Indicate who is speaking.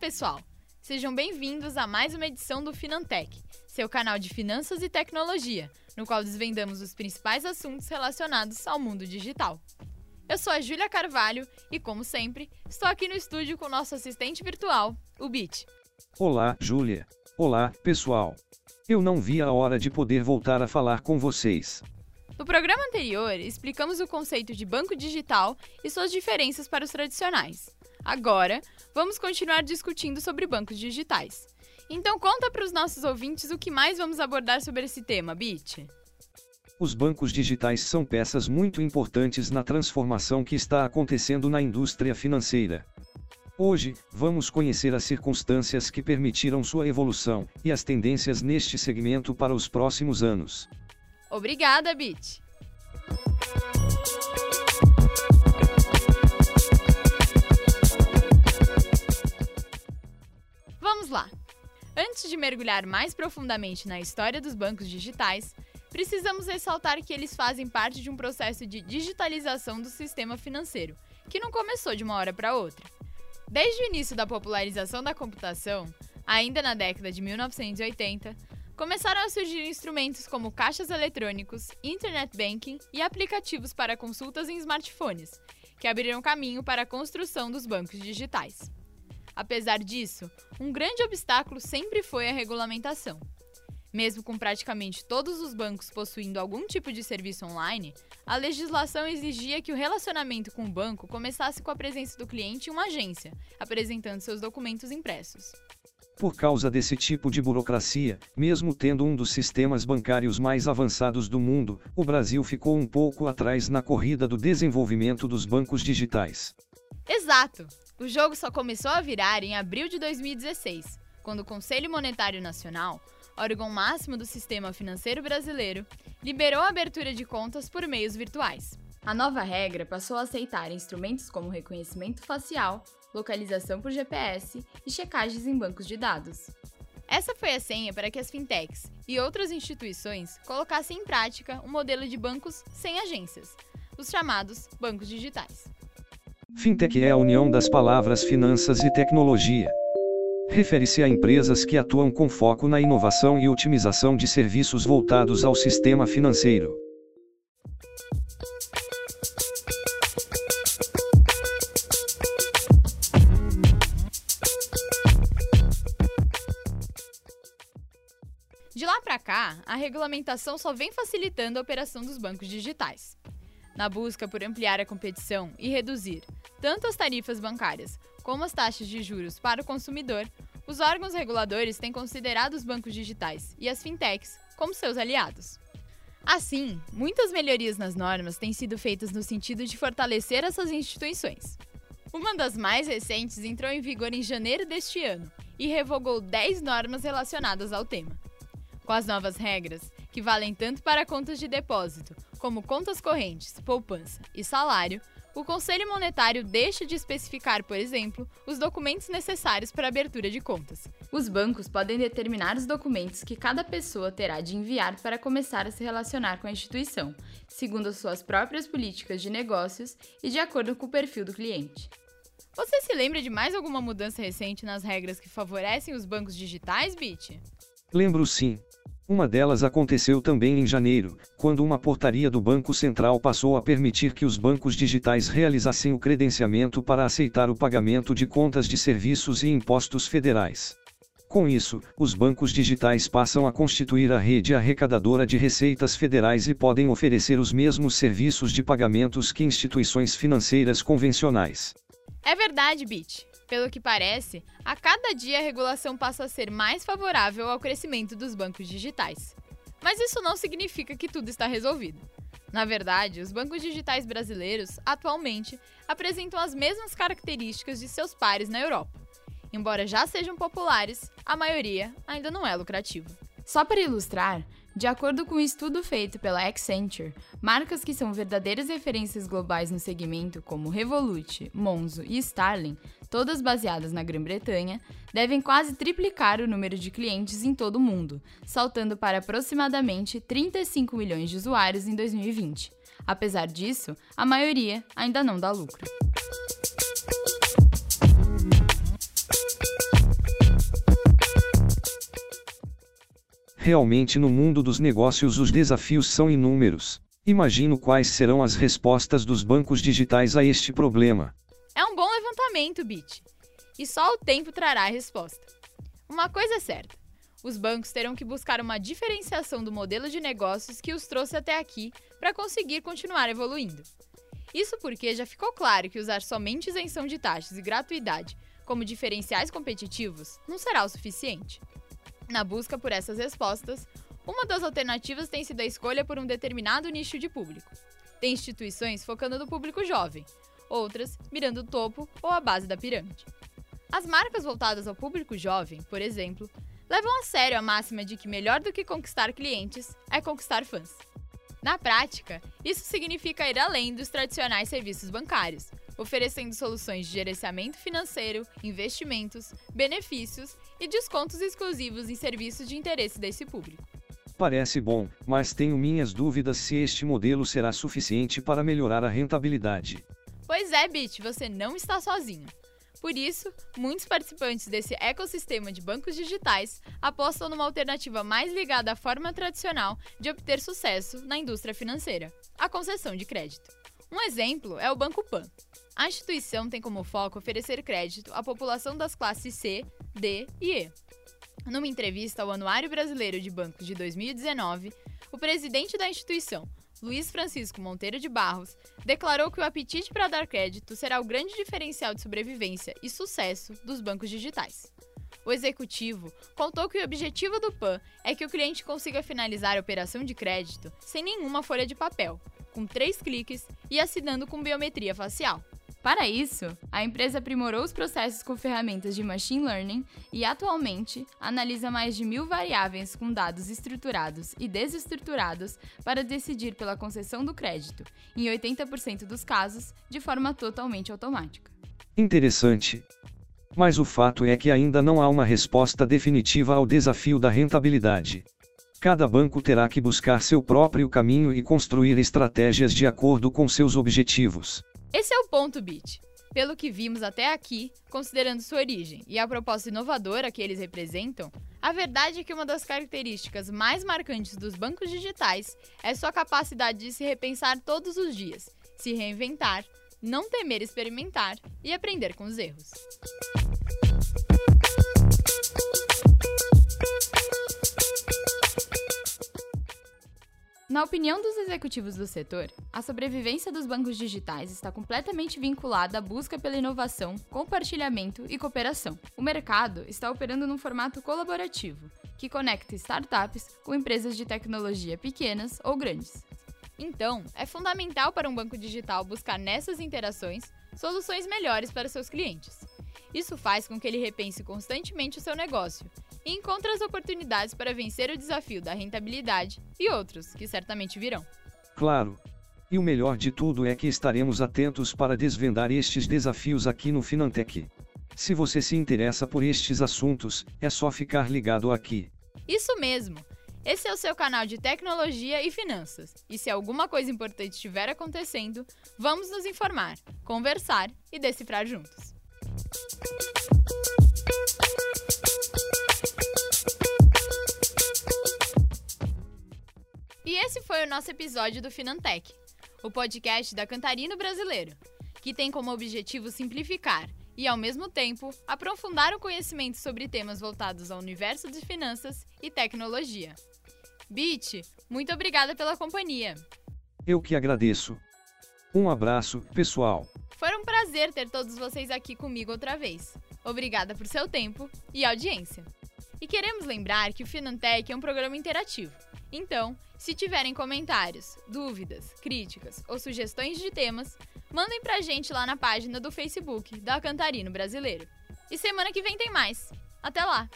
Speaker 1: pessoal! Sejam bem-vindos a mais uma edição do Finantech, seu canal de finanças e tecnologia, no qual desvendamos os principais assuntos relacionados ao mundo digital. Eu sou a Júlia Carvalho e, como sempre, estou aqui no estúdio com o nosso assistente virtual, o Bit.
Speaker 2: Olá, Júlia. Olá, pessoal. Eu não vi a hora de poder voltar a falar com vocês.
Speaker 1: No programa anterior, explicamos o conceito de banco digital e suas diferenças para os tradicionais. Agora, vamos continuar discutindo sobre bancos digitais. Então conta para os nossos ouvintes o que mais vamos abordar sobre esse tema, Bit.
Speaker 2: Os bancos digitais são peças muito importantes na transformação que está acontecendo na indústria financeira. Hoje, vamos conhecer as circunstâncias que permitiram sua evolução e as tendências neste segmento para os próximos anos.
Speaker 1: Obrigada, Bit! Antes de mergulhar mais profundamente na história dos bancos digitais, precisamos ressaltar que eles fazem parte de um processo de digitalização do sistema financeiro, que não começou de uma hora para outra. Desde o início da popularização da computação, ainda na década de 1980, começaram a surgir instrumentos como caixas eletrônicos, internet banking e aplicativos para consultas em smartphones, que abriram caminho para a construção dos bancos digitais. Apesar disso, um grande obstáculo sempre foi a regulamentação. Mesmo com praticamente todos os bancos possuindo algum tipo de serviço online, a legislação exigia que o relacionamento com o banco começasse com a presença do cliente em uma agência, apresentando seus documentos impressos.
Speaker 2: Por causa desse tipo de burocracia, mesmo tendo um dos sistemas bancários mais avançados do mundo, o Brasil ficou um pouco atrás na corrida do desenvolvimento dos bancos digitais.
Speaker 1: Exato! O jogo só começou a virar em abril de 2016, quando o Conselho Monetário Nacional, órgão máximo do sistema financeiro brasileiro, liberou a abertura de contas por meios virtuais. A nova regra passou a aceitar instrumentos como reconhecimento facial, localização por GPS e checagens em bancos de dados. Essa foi a senha para que as fintechs e outras instituições colocassem em prática um modelo de bancos sem agências, os chamados bancos digitais.
Speaker 2: Fintech é a união das palavras finanças e tecnologia. Refere-se a empresas que atuam com foco na inovação e otimização de serviços voltados ao sistema financeiro.
Speaker 1: De lá para cá, a regulamentação só vem facilitando a operação dos bancos digitais. Na busca por ampliar a competição e reduzir tanto as tarifas bancárias como as taxas de juros para o consumidor, os órgãos reguladores têm considerado os bancos digitais e as fintechs como seus aliados. Assim, muitas melhorias nas normas têm sido feitas no sentido de fortalecer essas instituições. Uma das mais recentes entrou em vigor em janeiro deste ano e revogou 10 normas relacionadas ao tema. Com as novas regras, que valem tanto para contas de depósito como contas correntes, poupança e salário, o Conselho Monetário deixa de especificar, por exemplo, os documentos necessários para a abertura de contas. Os bancos podem determinar os documentos que cada pessoa terá de enviar para começar a se relacionar com a instituição, segundo suas próprias políticas de negócios e de acordo com o perfil do cliente. Você se lembra de mais alguma mudança recente nas regras que favorecem os bancos digitais, Bit?
Speaker 2: Lembro sim. Uma delas aconteceu também em janeiro, quando uma portaria do Banco Central passou a permitir que os bancos digitais realizassem o credenciamento para aceitar o pagamento de contas de serviços e impostos federais. Com isso, os bancos digitais passam a constituir a rede arrecadadora de receitas federais e podem oferecer os mesmos serviços de pagamentos que instituições financeiras convencionais.
Speaker 1: É verdade, Bit. Pelo que parece, a cada dia a regulação passa a ser mais favorável ao crescimento dos bancos digitais. Mas isso não significa que tudo está resolvido. Na verdade, os bancos digitais brasileiros, atualmente, apresentam as mesmas características de seus pares na Europa. Embora já sejam populares, a maioria ainda não é lucrativa. Só para ilustrar, de acordo com um estudo feito pela Accenture, marcas que são verdadeiras referências globais no segmento, como Revolut, Monzo e Starling, todas baseadas na Grã-Bretanha, devem quase triplicar o número de clientes em todo o mundo, saltando para aproximadamente 35 milhões de usuários em 2020. Apesar disso, a maioria ainda não dá lucro.
Speaker 2: Realmente, no mundo dos negócios, os desafios são inúmeros. Imagino quais serão as respostas dos bancos digitais a este problema.
Speaker 1: Levantamento, Bit. E só o tempo trará a resposta. Uma coisa é certa: os bancos terão que buscar uma diferenciação do modelo de negócios que os trouxe até aqui para conseguir continuar evoluindo. Isso porque já ficou claro que usar somente isenção de taxas e gratuidade como diferenciais competitivos não será o suficiente. Na busca por essas respostas, uma das alternativas tem sido a escolha por um determinado nicho de público. Tem instituições focando no público jovem, outras mirando o topo ou a base da pirâmide. As marcas voltadas ao público jovem, por exemplo, levam a sério a máxima de que melhor do que conquistar clientes é conquistar fãs. Na prática, isso significa ir além dos tradicionais serviços bancários, oferecendo soluções de gerenciamento financeiro, investimentos, benefícios e descontos exclusivos em serviços de interesse desse público.
Speaker 2: Parece bom, mas tenho minhas dúvidas se este modelo será suficiente para melhorar a rentabilidade.
Speaker 1: Pois é, Bit, você não está sozinho. Por isso, muitos participantes desse ecossistema de bancos digitais apostam numa alternativa mais ligada à forma tradicional de obter sucesso na indústria financeira, a concessão de crédito. Um exemplo é o Banco Pan. A instituição tem como foco oferecer crédito à população das classes C, D e E. Numa entrevista ao Anuário Brasileiro de Bancos de 2019, o presidente da instituição, Luiz Francisco Monteiro de Barros, declarou que o apetite para dar crédito será o grande diferencial de sobrevivência e sucesso dos bancos digitais. O executivo contou que o objetivo do PAN é que o cliente consiga finalizar a operação de crédito sem nenhuma folha de papel, com três cliques e assinando com biometria facial. Para isso, a empresa aprimorou os processos com ferramentas de machine learning e atualmente analisa mais de mil variáveis com dados estruturados e desestruturados para decidir pela concessão do crédito, em 80% dos casos, de forma totalmente automática.
Speaker 2: Interessante. Mas o fato é que ainda não há uma resposta definitiva ao desafio da rentabilidade. Cada banco terá que buscar seu próprio caminho e construir estratégias de acordo com seus objetivos.
Speaker 1: Esse é o ponto, Bit. Pelo que vimos até aqui, considerando sua origem e a proposta inovadora que eles representam, a verdade é que uma das características mais marcantes dos bancos digitais é sua capacidade de se repensar todos os dias, se reinventar, não temer experimentar e aprender com os erros. Na opinião dos executivos do setor, a sobrevivência dos bancos digitais está completamente vinculada à busca pela inovação, compartilhamento e cooperação. O mercado está operando num formato colaborativo, que conecta startups com empresas de tecnologia pequenas ou grandes. Então, é fundamental para um banco digital buscar nessas interações soluções melhores para seus clientes. Isso faz com que ele repense constantemente o seu negócio e encontre as oportunidades para vencer o desafio da rentabilidade e outros que certamente virão.
Speaker 2: Claro. E o melhor de tudo é que estaremos atentos para desvendar estes desafios aqui no Finantech. Se você se interessa por estes assuntos, é só ficar ligado aqui.
Speaker 1: Isso mesmo! Esse é o seu canal de tecnologia e finanças. E se alguma coisa importante estiver acontecendo, vamos nos informar, conversar e decifrar juntos. Esse foi o nosso episódio do Finantech, o podcast da Cantarino Brasileiro, que tem como objetivo simplificar e, ao mesmo tempo, aprofundar o conhecimento sobre temas voltados ao universo de finanças e tecnologia. Bit, muito obrigada pela companhia.
Speaker 2: Eu que agradeço. Um abraço, pessoal.
Speaker 1: Foi um prazer ter todos vocês aqui comigo outra vez. Obrigada por seu tempo e audiência. E queremos lembrar que o Finantech é um programa interativo. Então, se tiverem comentários, dúvidas, críticas ou sugestões de temas, mandem pra gente lá na página do Facebook da Cantarino Brasileiro. E semana que vem tem mais. Até lá!